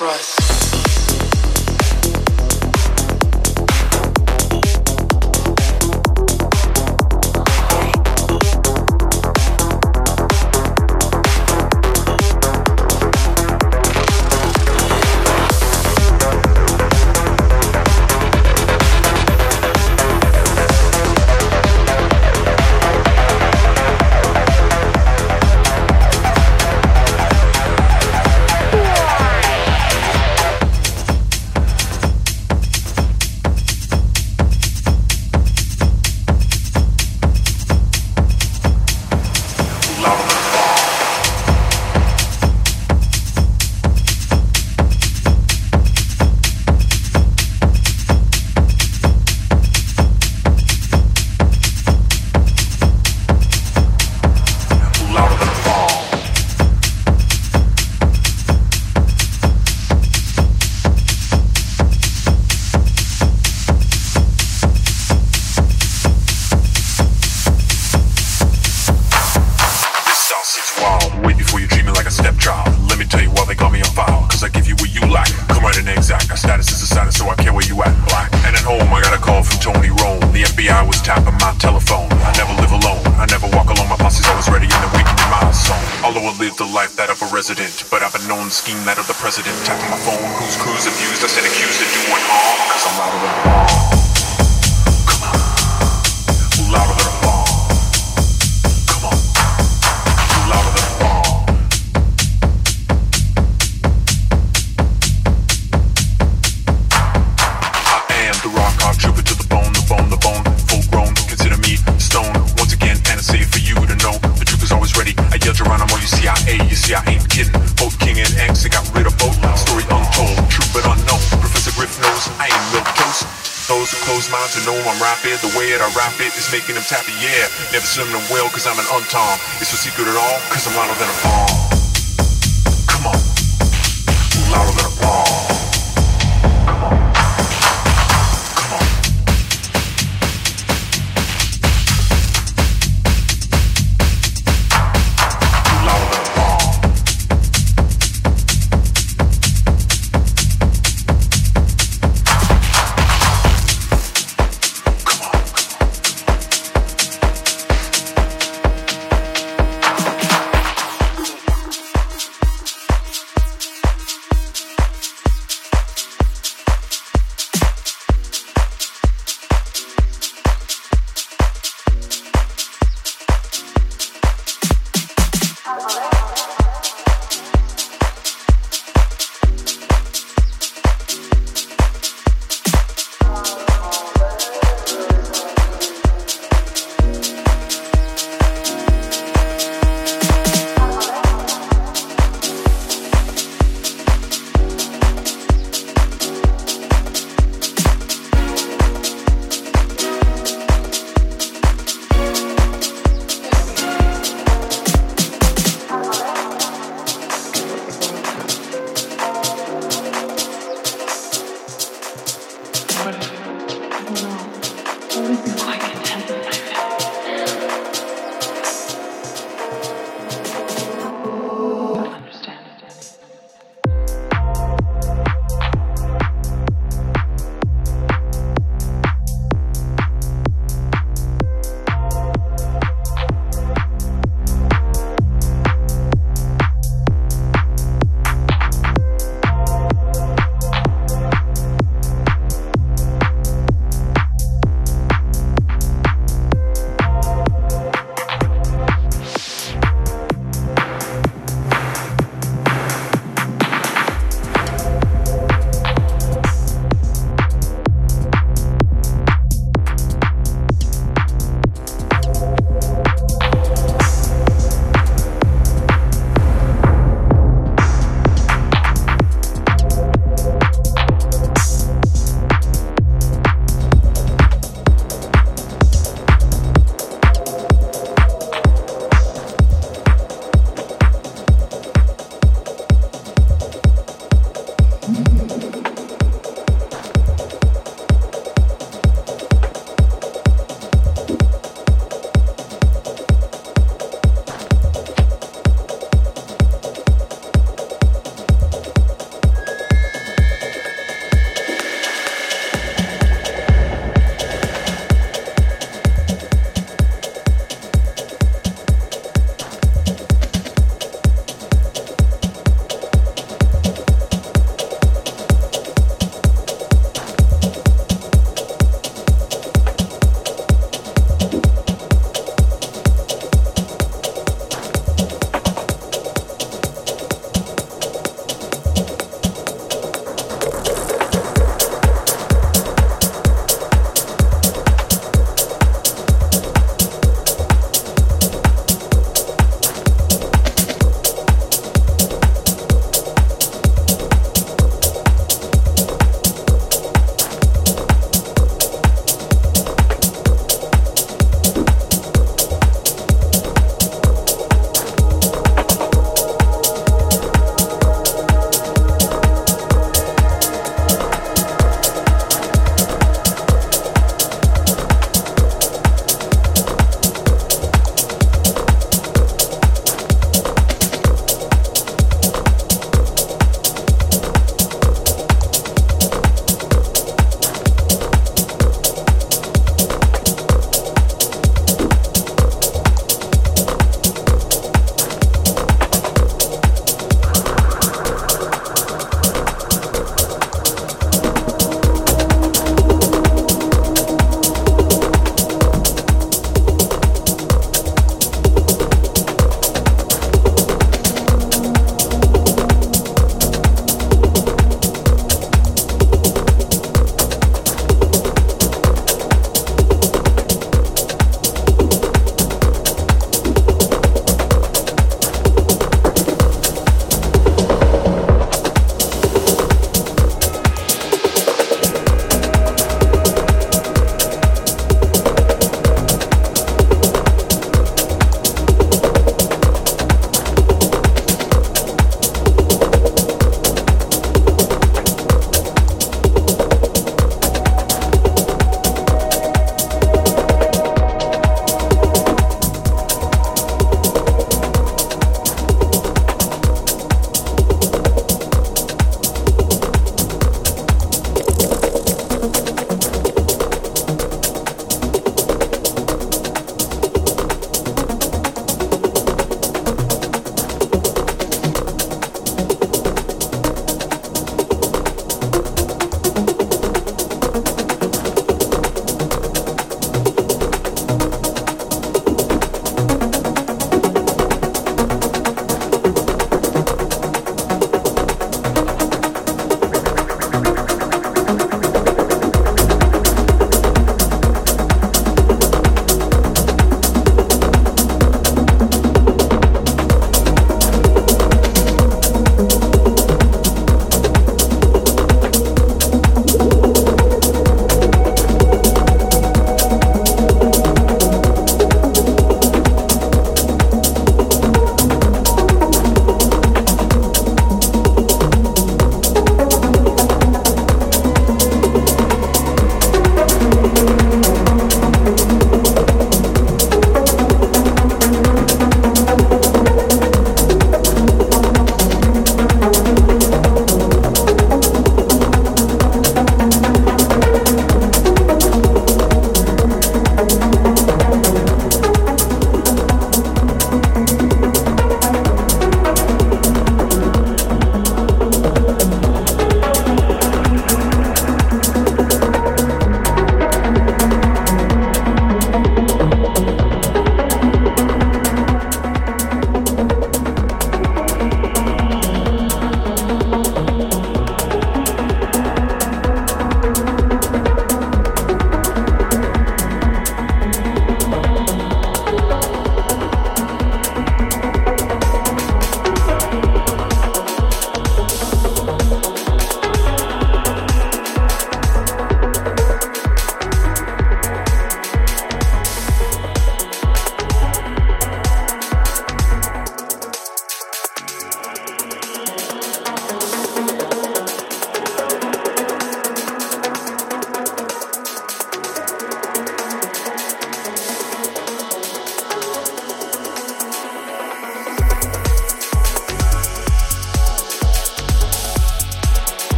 trust. swim in a cause I'm an untom. It's no secret at all cause I'm not than a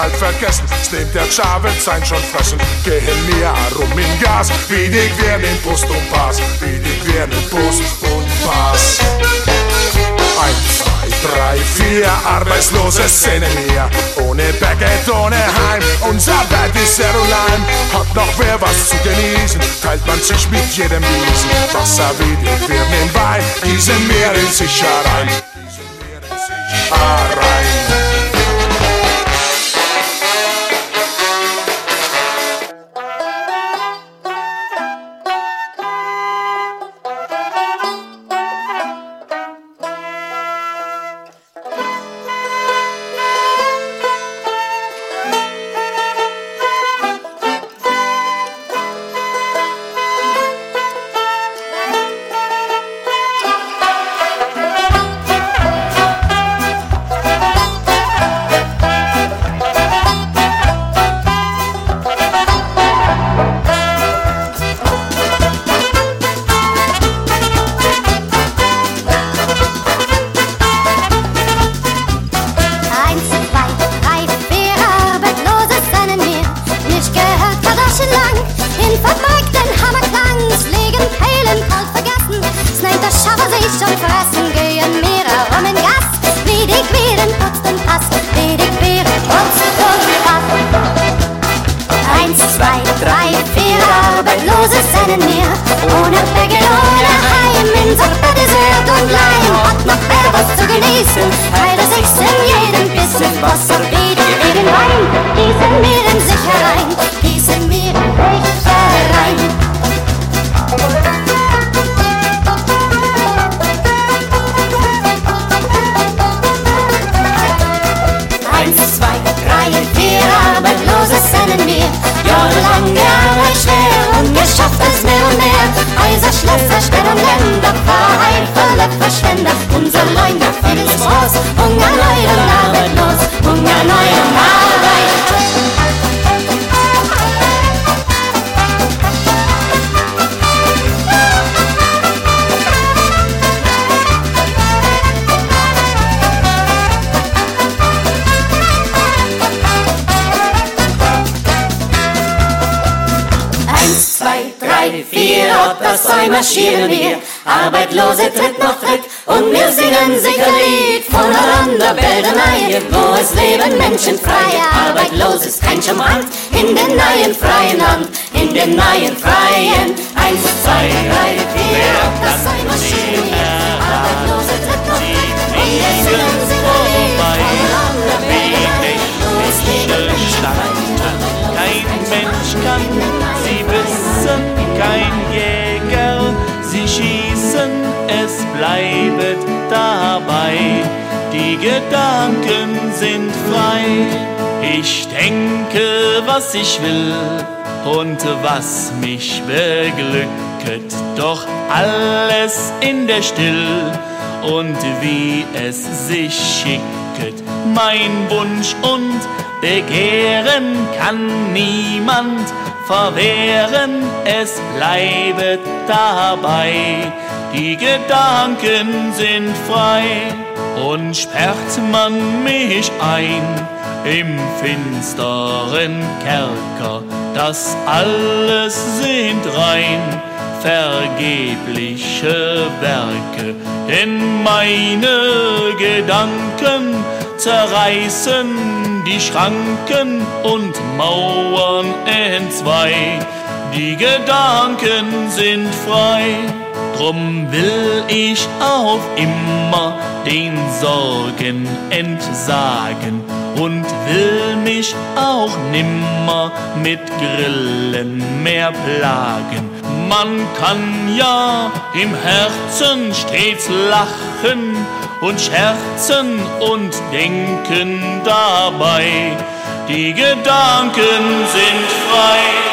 kalt vergessen. Stimmt der Chavez sein schon fressen. Gehen wir rum in Gas, wie die werden Brust und Pass, wie die werden Brust und Pass. Eins, zwei, drei, vier, arbeitslose Szene mir. Ohne Baguette, ohne Heim, unser Bett ist sehr allein. Hat noch wer was zu genießen, teilt man sich mit jedem Wiesen. Wasser wie die Birnen Wein, gießen Meer in sich herein. Herein. verwehren, es bleibet dabei. Die Gedanken sind frei und sperrt man mich ein im finsteren Kerker, das alles sind rein vergebliche Werke, denn meine Gedanken zerreißen die Schranken Mauern entzwei, die Gedanken sind frei. Drum will ich auf immer den Sorgen entsagen und will mich auch nimmer mit Grillen mehr plagen. Man kann ja im Herzen stets lachen und scherzen und denken dabei die Gedanken sind frei.